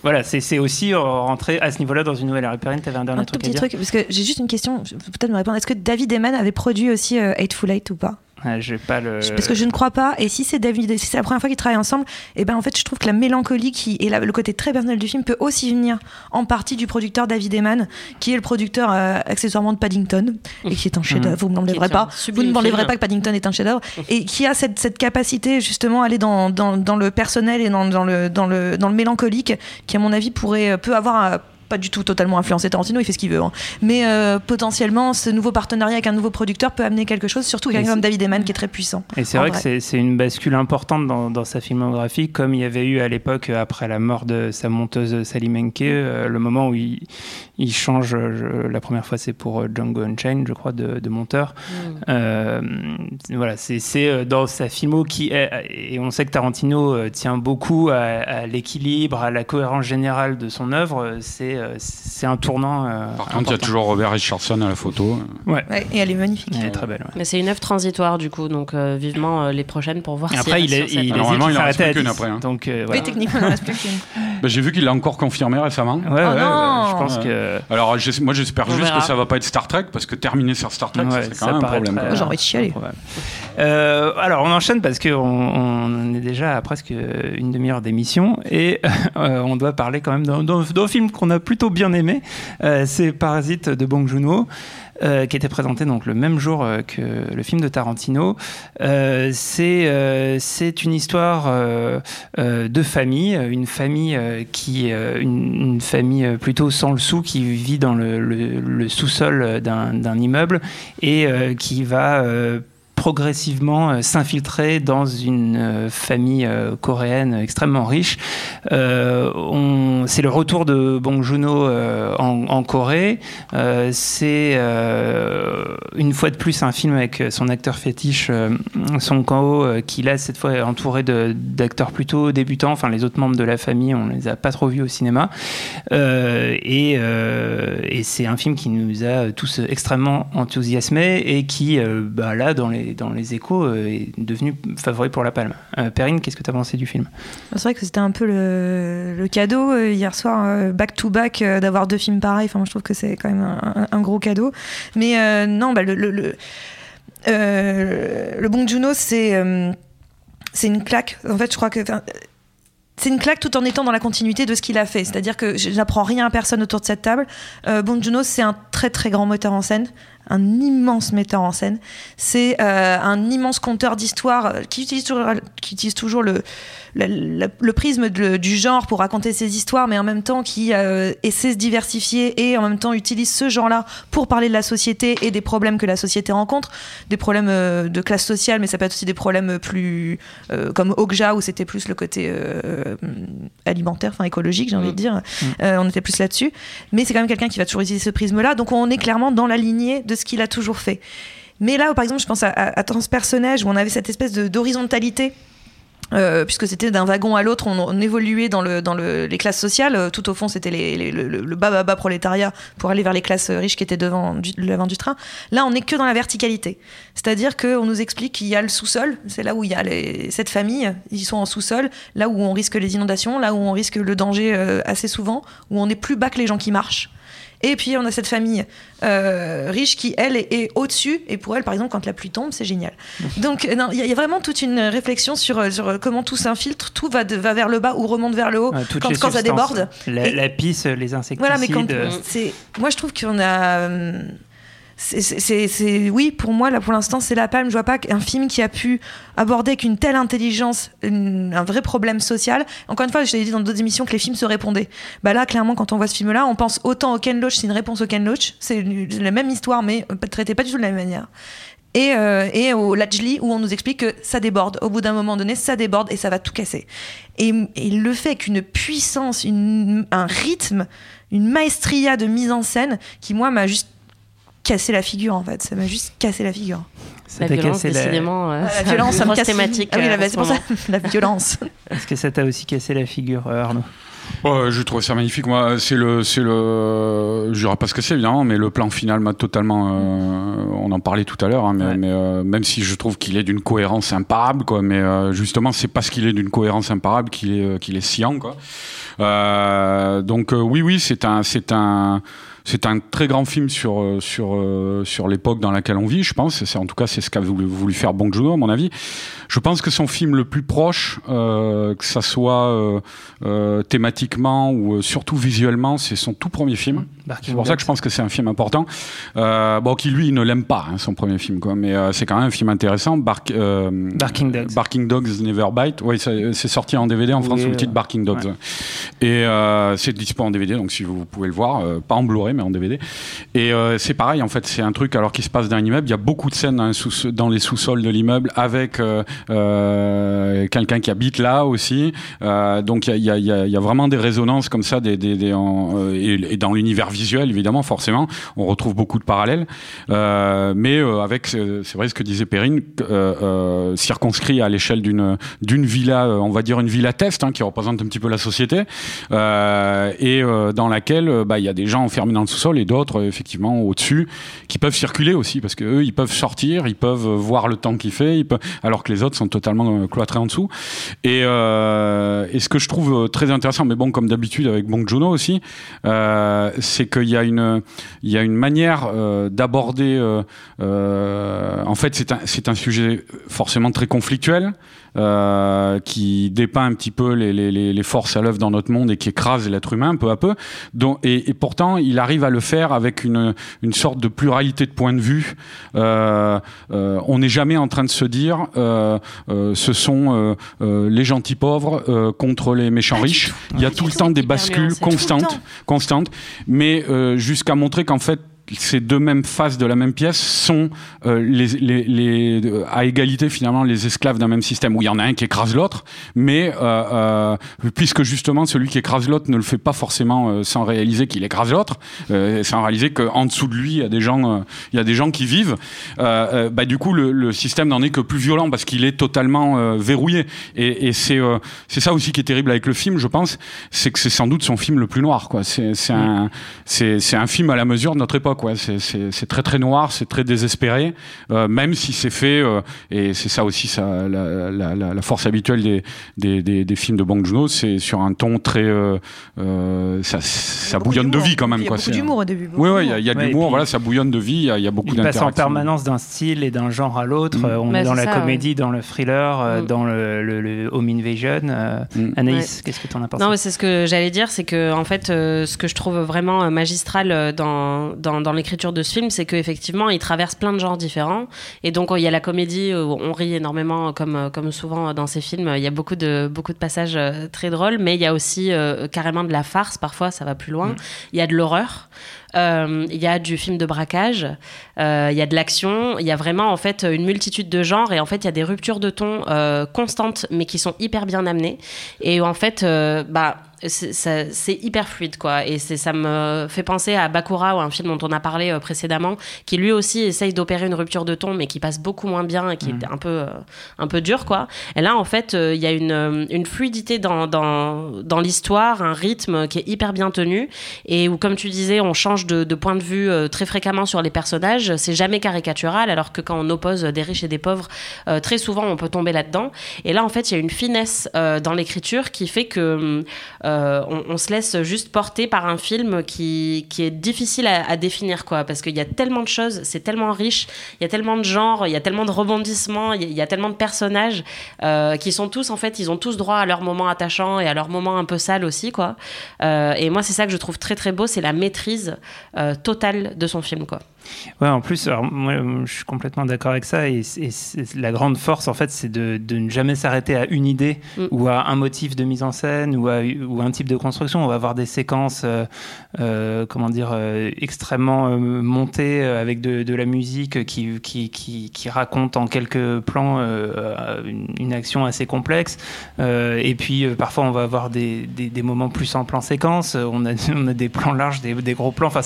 voilà, c'est aussi rentrer à ce niveau-là dans une nouvelle ère. Perrine, tu avais un dernier un truc tout petit truc, parce que j'ai juste une question, peut-être me répondre. Est-ce que David Eman avait produit aussi Hateful Eight ou pas? Ah, pas le... Parce que je ne crois pas. Et si c'est David, si c'est la première fois qu'ils travaillent ensemble, et eh ben en fait, je trouve que la mélancolie qui et le côté très personnel du film peut aussi venir en partie du producteur David Eman, qui est le producteur euh, accessoirement de Paddington et qui est un chef-d'œuvre. Vous ne m'enlèverez pas. Vous ne m'enlèverez pas que Paddington est un chef-d'œuvre et qui a cette, cette, capacité justement à aller dans, dans, dans, le personnel et dans, dans, le, dans, le, dans le mélancolique, qui à mon avis pourrait peut avoir pas du tout totalement influencé Tarantino, il fait ce qu'il veut. Hein. Mais euh, potentiellement, ce nouveau partenariat avec un nouveau producteur peut amener quelque chose, surtout quelqu'un comme David Eman qui est très puissant. Et c'est vrai, que c'est une bascule importante dans, sa filmographie, comme il y avait eu à l'époque, après la mort de sa monteuse Sally Menke, euh, le moment où il, il change, la première fois c'est pour euh, Django Unchained, je crois, de, monteur. Mm. voilà, c'est dans sa filmo qui est, et on sait que Tarantino tient beaucoup à, à l'équilibre, à la cohérence générale de son œuvre, c'est euh, c'est un tournant. Euh, Par contre, il y a toujours Robert Richardson à la photo. Ouais. et elle est magnifique. Elle est très belle. Mais c'est une œuvre transitoire du coup, donc euh, vivement les prochaines pour voir. Et après, il, est, il, normalement, il en reste plus qu'une après. Hein. Donc, Oui, techniquement, il en reste plus qu'une. Bah, j'ai vu qu'il l'a encore confirmé récemment. Ouais, ouais, oh je pense que. Alors, moi, j'espère juste que ça va pas être Star Trek, parce que terminer sur Star Trek, c'est quand même un problème. J'ai envie de chialer. alors, on enchaîne parce qu'on on est déjà à presque une demi-heure d'émission et on doit parler quand même d'un film qu'on a plutôt bien aimé. Euh, c'est Parasite de Bong Joon-ho. Euh, qui était présenté donc le même jour euh, que le film de Tarantino. c'est c'est une histoire de famille, une famille qui une, famille plutôt sans le sou qui vit dans le, le sous-sol d'un immeuble et qui va progressivement s'infiltrer dans une famille coréenne extrêmement riche. c'est le retour de Bong Joon-ho en, Corée. c'est une fois de plus un film avec son acteur fétiche Song Kang-ho qui là cette fois est entouré d'acteurs plutôt débutants. Enfin les autres membres de la famille on les a pas trop vus au cinéma. et, c'est un film qui nous a tous extrêmement enthousiasmés et qui, euh, bah, là, dans les, dans les échos, euh, est devenu favori pour la palme. Euh, Perrine, qu'est-ce que tu as pensé du film? C'est vrai que c'était un peu le, cadeau hier soir, back-to-back, d'avoir deux films pareils. Enfin, je trouve que c'est quand même un, gros cadeau. Mais non, bah, le, le, le, le Bon Juno, c'est une claque. En fait, je crois que c'est une claque tout en étant dans la continuité de ce qu'il a fait. C'est-à-dire que je n'apprends rien à personne autour de cette table. Euh, bon Juno, c'est un très très grand metteur en scène un immense metteur en scène. C'est euh, un immense conteur d'histoire euh, qui utilise toujours, qui utilise toujours le, le, prisme du genre pour raconter ses histoires, mais en même temps qui euh, essaie de se diversifier et en même temps utilise ce genre-là pour parler de la société et des problèmes que la société rencontre, des problèmes de classe sociale, mais ça peut être aussi des problèmes plus comme Okja où c'était plus le côté alimentaire, enfin écologique, j'ai envie de mm. dire. Mm. on était plus là-dessus, mais c'est quand même quelqu'un qui va toujours utiliser ce prisme-là, donc on est clairement dans la lignée de ce qu'il a toujours fait. Mais là, par exemple, je pense à, à, à Transpersonnage, où on avait cette espèce d'horizontalité. Euh, puisque c'était d'un wagon à l'autre, on, évoluait dans, le, le, les classes sociales. Euh, tout au fond, c'était les, le, bas, bas, bas prolétariat pour aller vers les classes riches qui étaient devant du, devant du train. Là, on n'est que dans la verticalité. C'est-à-dire qu'on nous explique qu'il y a le sous-sol, c'est là où il y a cette famille, ils sont en sous-sol, là où on risque les inondations, là où on risque le danger euh, assez souvent, où on est plus bas que les gens qui marchent. Et puis on a cette famille euh, riche qui, elle, est, au-dessus. Et pour elle, par exemple, quand la pluie tombe, c'est génial. Donc il y, a vraiment toute une réflexion sur, euh, sur comment tout s'infiltre, tout va, va vers le bas ou remonte vers le haut quand, quand ça déborde. La, la, pisse, les insecticides. Voilà, mais quand, moi je trouve qu'on a... Hum, c'est oui pour moi là pour l'instant c'est la palme. Je vois pas qu'un film qui a pu aborder avec une telle intelligence un vrai problème social. Encore une fois je t'ai dit dans d'autres émissions que les films se répondaient. Bah là clairement quand on voit ce film là on pense autant au Ken Loach c'est une réponse au Ken Loach. C'est la même histoire mais traité pas du tout de la même manière. Et, euh, et au Lajli où on nous explique que ça déborde. Au bout d'un moment donné, ça déborde et ça va tout casser. Et, et le fait qu'une puissance, une, un rythme, une maestria de mise en scène qui moi m'a juste cassé la figure en fait. Ça m'a juste cassé la figure. Ça la violence, décidément, la... Euh, la violence, ça me casse thématique. Ah oui, la, euh, c'est pour ça, la violence. Est-ce que ça t'a aussi cassé la figure, euh, Arnaud? Je trouve ça magnifique. Moi, c'est le, c'est le, je dirais pas ce que c'est évidemment, mais le plan final m'a totalement. on en parlait tout à l'heure, hein, mais, mais même si je trouve qu'il est d'une cohérence imparable, quoi. Mais justement, c'est parce qu'il est d'une cohérence imparable qu'il est, qu'il est sciant, quoi. donc oui, oui, c'est un, c'est un c'est un très grand film sur euh, sur euh, sur l'époque dans laquelle on vit, je pense. En tout cas c'est ce qu'a voulu, faire Bong Joon-ho, à mon avis. Je pense que son film le plus proche, euh, que ça soit euh, euh thématiquement ou surtout visuellement, c'est son tout premier film. C'est pour ça que je pense que c'est un film important. bon, qui lui il ne l'aime pas hein, son premier film, quoi. Mais c'est quand même un film intéressant. Bark, Barking Dogs. Barking Dogs Never Bite. Oui, c'est sorti en DVD en France sous le titre Barking Dogs. Et c'est disponible en DVD, donc si vous, pouvez le voir, pas en Blu-ray mais en DVD. Et c'est pareil, en fait, c'est un truc alors qu'il se passe dans un immeuble. Il y a beaucoup de scènes dans, les sous-sols de l'immeuble avec euh, quelqu'un qui habite là aussi. donc il y a, vraiment des résonances comme ça, en, et, dans l'univers visuel évidemment, forcément, on retrouve beaucoup de parallèles. mais avec, c'est vrai ce que disait Perrine, circonscrit à l'échelle d'une d'une villa, on va dire une villa test, hein, qui représente un petit peu la société, et dans laquelle bah, il y a des gens enfermés dans sous-sol et d'autres effectivement au-dessus qui peuvent circuler aussi parce que eux ils peuvent sortir, ils peuvent voir le temps qu'il fait, alors que les sont totalement euh, cloîtrés en dessous. Et, euh, et ce que je trouve euh, très intéressant, mais bon comme d'habitude avec Bong Joon-ho aussi, c'est qu'il y a une y a une manière d'aborder. En fait, c'est un un sujet forcément très conflictuel. Euh, qui dépeint un petit peu les, les, les forces à l'œuvre dans notre monde et qui écrase l'être humain peu à peu. Donc, et, et, pourtant, il arrive à le faire avec une, une sorte de pluralité de points de vue. Euh, euh, on n'est jamais en train de se dire euh, euh, ce sont euh, les gentils pauvres contre les méchants riches. Il y a tout le temps des bascules constantes, constantes, mais jusqu'à montrer qu'en fait ces deux mêmes faces de la même pièce sont euh, les, les, les, à égalité finalement les esclaves d'un même système où il y en a un qui écrase l'autre, mais euh, euh, puisque justement celui qui écrase l'autre ne le fait pas forcément euh, sans réaliser qu'il écrase l'autre, euh, sans réaliser qu'en dessous de lui il y a des gens, il y a des gens qui vivent. bah du coup le, le système n'en est que plus violent parce qu'il est totalement verrouillé. Et, et c'est c'est ça aussi qui est terrible avec le film, je pense, c'est que c'est sans doute son film le plus noir. Quoi. C'est c'est un c'est c'est un film à la mesure de notre époque. Ouais. C'est très très noir, c'est très désespéré, euh, même si c'est fait, euh, et c'est ça aussi ça, la, la, la, force habituelle des, des, des, des, films de Bong Joon-ho, c'est sur un ton très... Euh, ça, ça bouillonne de vie quand même. Il y a beaucoup d'humour au début. Oui, il y a, y a de l'humour, voilà, ça bouillonne de vie, il y a, y a beaucoup d'interactions. Il passe en permanence d'un style et d'un genre à l'autre. Mm. On bah, est dans la ça, comédie, ouais. dans le thriller, mm. dans le, le, le, home invasion. Mm. Anaïs, ouais. qu'est-ce que tu en as pensé? Non, c'est ce que j'allais dire, c'est que en fait, ce que je trouve vraiment magistral dans, dans, dans l'écriture de ce film, c'est qu'effectivement, il traverse plein de genres différents. Et donc, il y a la comédie, on rit énormément, comme, comme souvent dans ces films. Il y a beaucoup de, beaucoup de passages euh, très drôles, mais il y a aussi euh, carrément de la farce, parfois, ça va plus loin. Mmh. Il y a de l'horreur. Euh, il y a du film de braquage, euh, il y a de l'action, il y a vraiment en fait une multitude de genres et en fait il y a des ruptures de ton euh, constantes mais qui sont hyper bien amenées et en fait bah c'est hyper fluide quoi. Et ça me fait penser à Bakura ou un film dont on a parlé euh, précédemment qui lui aussi essaye d'opérer une rupture de ton mais qui passe beaucoup moins bien et qui mmh. est un peu euh, un peu dur quoi. Et là en fait il euh, y a une, une fluidité dans, dans, dans l'histoire un rythme qui est hyper bien tenu et où comme tu disais on change de, de point de vue très fréquemment sur les personnages. C'est jamais caricatural alors que quand on oppose des riches et des pauvres très souvent on peut tomber là-dedans. Et là en fait il y a une finesse dans l'écriture qui fait que on, on, se laisse juste porter par un film qui, qui est difficile à, définir, quoi, parce qu'il y a tellement de choses, c'est tellement riche, il y a tellement de genres, il y a tellement de rebondissements, il y, y, a tellement de personnages euh, qui sont tous, en fait, ils ont tous droit à leur moment attachant et à leur moment un peu sale aussi, quoi. Euh, et moi, c'est ça que je trouve très très beau, c'est la maîtrise euh, totale de son film, quoi. Ouais, en plus, alors, moi, je suis complètement d'accord avec ça. Et, et la grande force, en fait, c'est de, de, ne jamais s'arrêter à une idée mm. ou à un motif de mise en scène ou à ou un type de construction. On va avoir des séquences, euh, euh, comment dire, euh, extrêmement montées avec de, de, la musique qui, qui, qui, qui, raconte en quelques plans une, une, action assez complexe. et puis, parfois, on va avoir des, des, des, moments plus en plan séquence. On a, on a des plans larges, des, des gros plans. Enfin,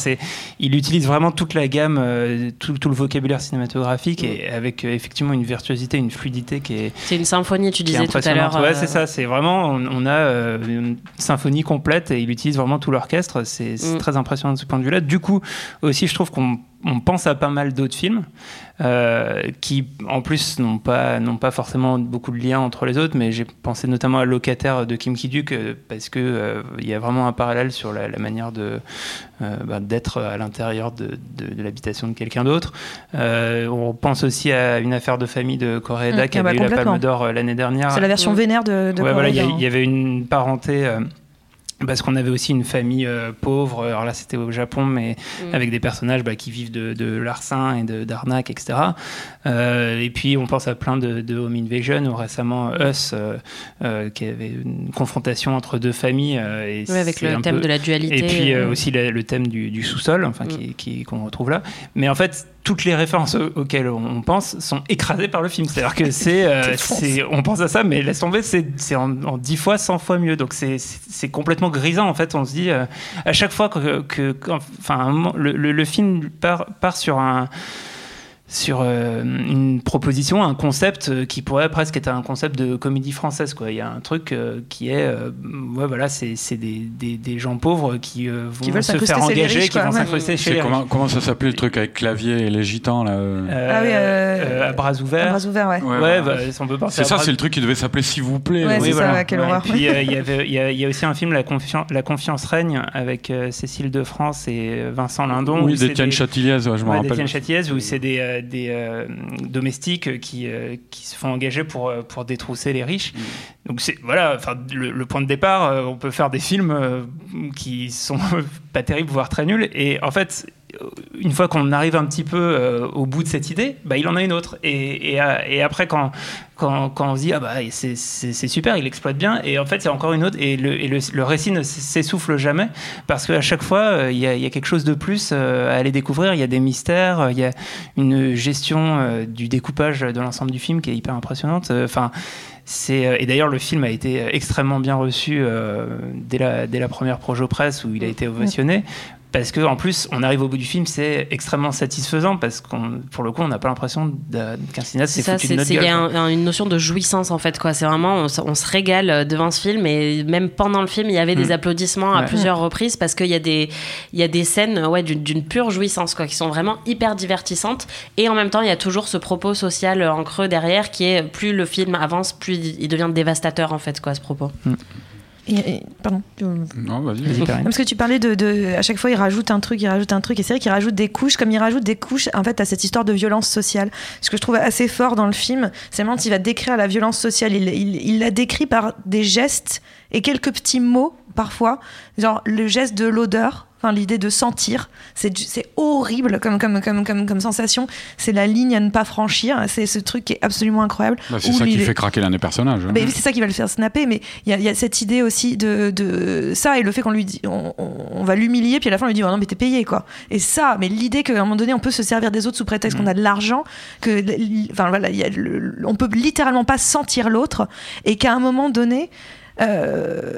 il utilise vraiment toute la gamme euh, tout, tout, le vocabulaire cinématographique et avec euh, effectivement une virtuosité, une fluidité qui est. C'est une symphonie, tu disais tout à l'heure. Ouais, c'est ça. C'est vraiment, on, on a euh, une symphonie complète et il utilise vraiment tout l'orchestre. C'est mm. très impressionnant de ce point de vue-là. Du coup, aussi, je trouve qu'on on pense à pas mal d'autres films euh, qui, en plus, n'ont pas, n'ont pas forcément beaucoup de liens entre les autres, mais j'ai pensé notamment à Locataire de Kim Ki-duk euh, parce que euh, y a vraiment un parallèle sur la, la manière de euh, bah, d'être à l'intérieur de, de, de l'habitation de quelqu'un d'autre. On pense aussi à une affaire de famille de Koreeda mmh, qui avait bah, eu la Palme d'Or l'année dernière. C'est la version mmh. vénère de, de ouais, voilà, il y, y, avait une parenté parce qu'on avait aussi une famille euh, pauvre, alors là c'était au Japon, mais mmh. avec des personnages bah, qui vivent de, de larcin et d'arnaque, etc. Euh, et puis on pense à plein de, de Home Invasion, ou récemment Us, euh, euh, qui avait une confrontation entre deux familles. Euh, et oui, avec le thème peu... de la dualité. Et puis aussi la, le thème du, du sous-sol, enfin, mmh. qu'on qui, qui, retrouve là. Mais en fait, toutes les références auxquelles on pense sont écrasées par le film. C'est-à-dire que c'est, euh, on pense à ça, mais laisse tomber, c'est en, 10 fois, 100 fois mieux. Donc c'est complètement grisant en fait. On se dit euh, à chaque fois que, que enfin, le, le, le, film part, part sur un sur euh, une proposition, un concept euh, qui pourrait presque être un concept de comédie française. Quoi. Il y a un truc euh, qui est, euh, ouais, voilà, c'est des, des, des, gens pauvres qui euh, vont qui se faire engager, riches, qui vont s'incruster chez les comment, comment ça s'appelait le truc avec clavier et les gitans là ah oui, à bras ouverts. À bras ouverts, ouais. ouais, ouais bah, on peut C'est ça, c'est le truc qui devait s'appeler S'il vous plaît. Ouais, oui, voilà. ça, quelle horreur. Et puis il y, a, y a aussi un film, La, confiance, La confiance règne, avec Cécile de France et Vincent Lindon. Oui, d'Étienne Châtilliez, je me rappelle. D'Étienne Châtilliez, où c'est des, des domestiques qui, euh, qui se font engager pour, euh, pour détrousser les riches. Mmh. Donc c'est voilà, le, le, point de départ, euh, on peut faire des films qui sont pas terribles voire très nuls et en fait une fois qu'on arrive un petit peu euh, au bout de cette idée, bah, il en a une autre. Et, et après, quand, quand, on se dit ah bah c'est super, il exploite bien, et en fait c'est encore une autre, et le, le, récit ne s'essouffle jamais parce qu'à chaque fois il y, a, quelque chose de plus à aller découvrir. Il y a des mystères, il y a une gestion du découpage de l'ensemble du film qui est hyper impressionnante. Enfin. et d'ailleurs, le film a été extrêmement bien reçu euh, dès, la, dès la première projo presse où il a été ovationné parce que en plus on arrive au bout du film c'est extrêmement satisfaisant parce qu'on pour le coup on n'a pas l'impression qu'un cinéaste s'est foutu de notre gueule. Il y a un, une notion de jouissance en fait quoi c'est vraiment on, on, se régale euh, devant ce film et même pendant le film il y avait des mm. applaudissements à ouais. plusieurs reprises parce qu'il y a des il y a des scènes ouais d'une pure jouissance quoi qui sont vraiment hyper divertissantes et en même temps il y a toujours ce propos social en creux derrière qui est plus le film avance plus il devient dévastateur en fait quoi ce propos. Mm. Et, et, pardon. Non, vas-y. Vas Parce que tu parlais de, de, à chaque fois, il rajoute un truc, il rajoute un truc, et c'est vrai qu'il rajoute des couches, comme il rajoute des couches, en fait, à cette histoire de violence sociale. Ce que je trouve assez fort dans le film, c'est vraiment qu'il va décrire la violence sociale. Il, il, il la décrit par des gestes et quelques petits mots, parfois, genre le geste de l'odeur, Enfin, l'idée de sentir, c'est horrible comme, comme, comme, comme, comme sensation. C'est la ligne à ne pas franchir. C'est ce truc qui est absolument incroyable. Bah, c'est ça qui fait craquer l'un des personnages. Hein. C'est ça qui va le faire snapper. Mais il y, y, a cette idée aussi de, de ça et le fait qu'on lui dit, on, on va l'humilier, puis à la fin on lui dit oh non mais t'es payé quoi. Et ça, mais l'idée qu'à un moment donné on peut se servir des autres sous prétexte mmh. qu'on a de l'argent, que, enfin voilà, y a le, on peut littéralement pas sentir l'autre et qu'à un moment donné euh,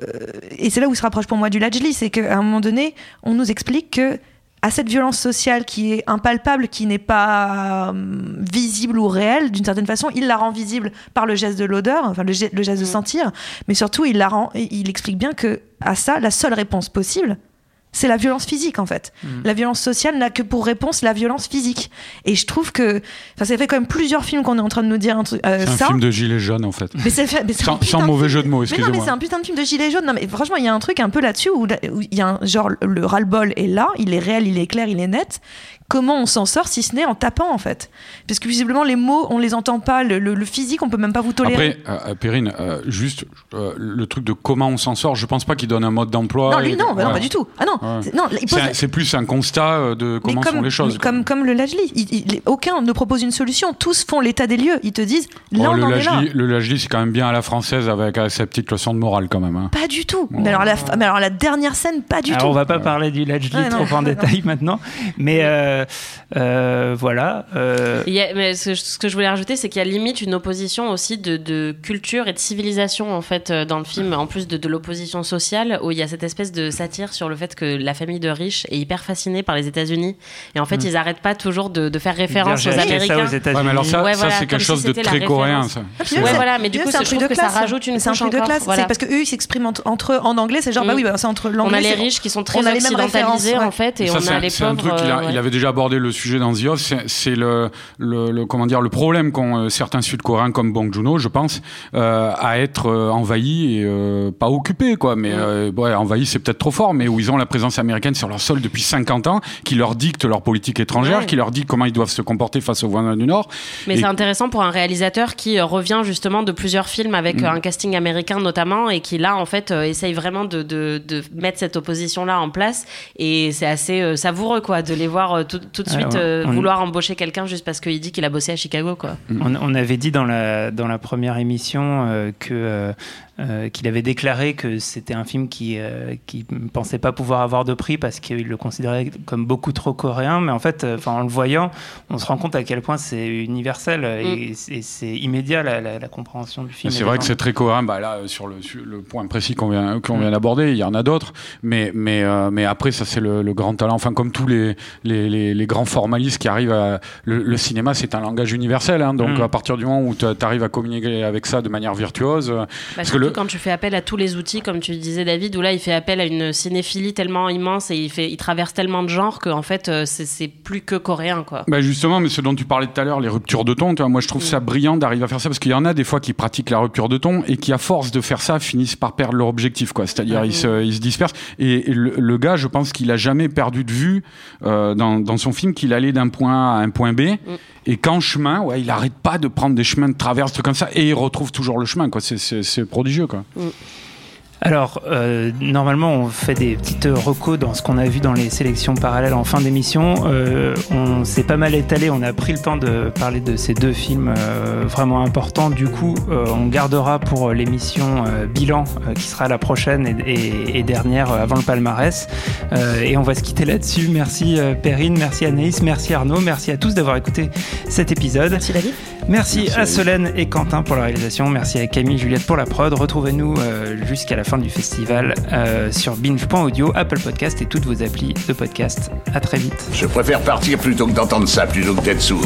et c'est là où se rapproche pour moi du Lajli, c'est qu'à un moment donné, on nous explique que à cette violence sociale qui est impalpable, qui n'est pas euh, visible ou réelle, d'une certaine façon, il la rend visible par le geste de l'odeur, enfin le, geste, le geste de sentir, mais surtout il la rend, il explique bien que à ça, la seule réponse possible, c'est la violence physique en fait. Mmh. La violence sociale n'a que pour réponse la violence physique. Et je trouve que, enfin, ça fait quand même plusieurs films qu'on est en train de nous dire un truc. Euh, c'est un film de gilet jaune en fait. Mais c'est, mais sans, sans mauvais jeu de mots, excusez-moi. Mais non, mais c'est un putain de film de gilet jaune. Non, mais franchement, il y a un truc un peu là-dessus où il y a un genre le ras-le-bol est là, il est réel, il est clair, il est net. Comment on s'en sort si ce n'est en tapant en fait Parce que visiblement les mots, on les entend pas, le, le, le physique, on peut même pas vous tolérer. Après, euh, Perrine, euh, juste euh, le truc de comment on s'en sort, je pense pas qu'il donne un mode d'emploi. Non, lui, non, bah, non, pas du tout. Ah non, Ouais. c'est- non, pose- C'est plus un constat de comment comme, sont les choses. comme, comme le Lajli, il- il- aucun ne propose une solution. Tous font l'état des lieux. Ils te disent, là, Oh, on le en est là. Lajli, le Lajli, c'est quand même bien à la française avec, avec sa petite leçon de morale quand même. hein. Pas du tout. Mais, alors la, mais alors la dernière scène, pas du Alors, tout. on va pas parler du Lajli Ouais, non, trop en non. détail maintenant, mais euh, euh, voilà. euh, y a- mais ce, ce que je voulais rajouter, c'est qu'il y a limite une opposition aussi de, de culture et de civilisation en fait euh, dans le film, en plus de, de l'opposition sociale, où il y a cette espèce de satire sur le fait que la famille de riches est hyper fascinée par les États-Unis, et en fait Mm. ils arrêtent pas toujours de, de faire référence aux acheté ça Américains. aux États-Unis. Ouais, mais alors ça, Ouais, ça voilà, c'est quelque si chose de c'était la très coréen. Ça. Ah, puis Ouais, là, voilà, mais du coup, c'est un truc de que ça classe. rajoute une C'est un truc de classe. voilà. C'est parce que eux, ils s'expriment entre, entre eux en anglais. C'est genre, bah Mm. oui, bah, c'est entre On l'anglais. a les riches qui sont très on a les mêmes occidentalisés en fait, et ça, on a les c'est un pauvres. truc, il, avait déjà abordé le sujet dans The Office, c'est- le, le, le- comment dire, le problème qu'ont euh, certains Sud-Coréens comme Bong Joon-ho, je pense, euh, à être euh, envahis et euh, pas occupés, quoi. Mais euh, ouais, envahis, c'est peut-être trop fort, mais où ils ont la présence américaine sur leur sol depuis 50 ans, qui leur dicte leur politique étrangère, Ouais. qui leur dit comment ils doivent se comporter face aux voisins du Nord. Mais Et- c'est intéressant pour un réalisateur qui revient justement de plusieurs films avec Mm. un casting américain notamment et qui là en fait essaye vraiment de, de, de mettre cette opposition là en place et c'est assez savoureux quoi de les voir euh, tout, tout de suite euh, on- vouloir embaucher quelqu'un juste parce qu'il dit qu'il a bossé à Chicago quoi. On, on avait dit dans la, dans la première émission euh, que, euh, euh, qu'il avait déclaré que c'était un film qui euh, qui ne pensait pas pouvoir avoir de prix parce qu'il le considérait comme beaucoup trop coréen. Mais en fait, euh, enfin, en le voyant, on se rend compte à quel point c'est universel et c'est- c'est immédiat la, la- la compréhension du film. C'est vrai que c'est très cohérent. Bah là, sur le, sur le point précis qu'on vient, qu'on vient d'aborder, il y en a d'autres. Mais, mais, euh, mais après, ça, c'est le, le grand talent. Enfin, comme tous les, les, les, les grands formalistes qui arrivent à. Le, le cinéma, c'est un langage universel. Hein, donc, Mm. à partir du moment où tu arrives à communiquer avec ça de manière virtuose. euh, Bah, que surtout le- quand tu fais appel à tous les outils, comme tu disais David, où là il fait appel à une cinéphilie tellement immense et il, fait, il traverse tellement de genres qu'en fait euh, c'est plus que coréen quoi. Bah justement, mais ce dont tu parlais tout à l'heure, les ruptures de ton, tu vois, moi je trouve ça brillant d'arriver à faire ça parce qu'il y en a des fois qui pratiquent la rupture de ton et qui, à force de faire ça, finissent par perdre leur objectif, quoi. C'est-à-dire, ils, se, ils se dispersent. Et, et le, le gars, je pense qu'il a jamais perdu de vue euh, dans, dans son film qu'il allait d'un point A à un point B et qu'en chemin, ouais, il arrête pas de prendre des chemins de traverse, trucs comme ça, et il retrouve toujours le chemin, quoi. C'est- C'est c'est prodigieux, quoi. Alors, euh, normalement, on fait des petites recos dans ce qu'on a vu dans les sélections parallèles en fin d'émission. Euh, on s'est pas mal étalé, on a pris le temps de parler de ces deux films euh, vraiment importants. Du coup, euh, on gardera pour l'émission euh, bilan euh, qui sera la prochaine et, et- et dernière euh, avant le palmarès. Euh, et on va se quitter là-dessus. Merci euh, Perrine, merci Anaïs, merci Arnaud, merci à tous d'avoir écouté cet épisode. Merci David. Merci, Merci à. Solène et Quentin pour la réalisation. Merci à Camille Juliette pour la prod. Retrouvez-nous euh, jusqu'à la fin du festival euh, sur binge.audio, Apple Podcast et toutes vos applis de podcast. À très vite. Je préfère partir plutôt que d'entendre ça, plutôt que d'être sourd.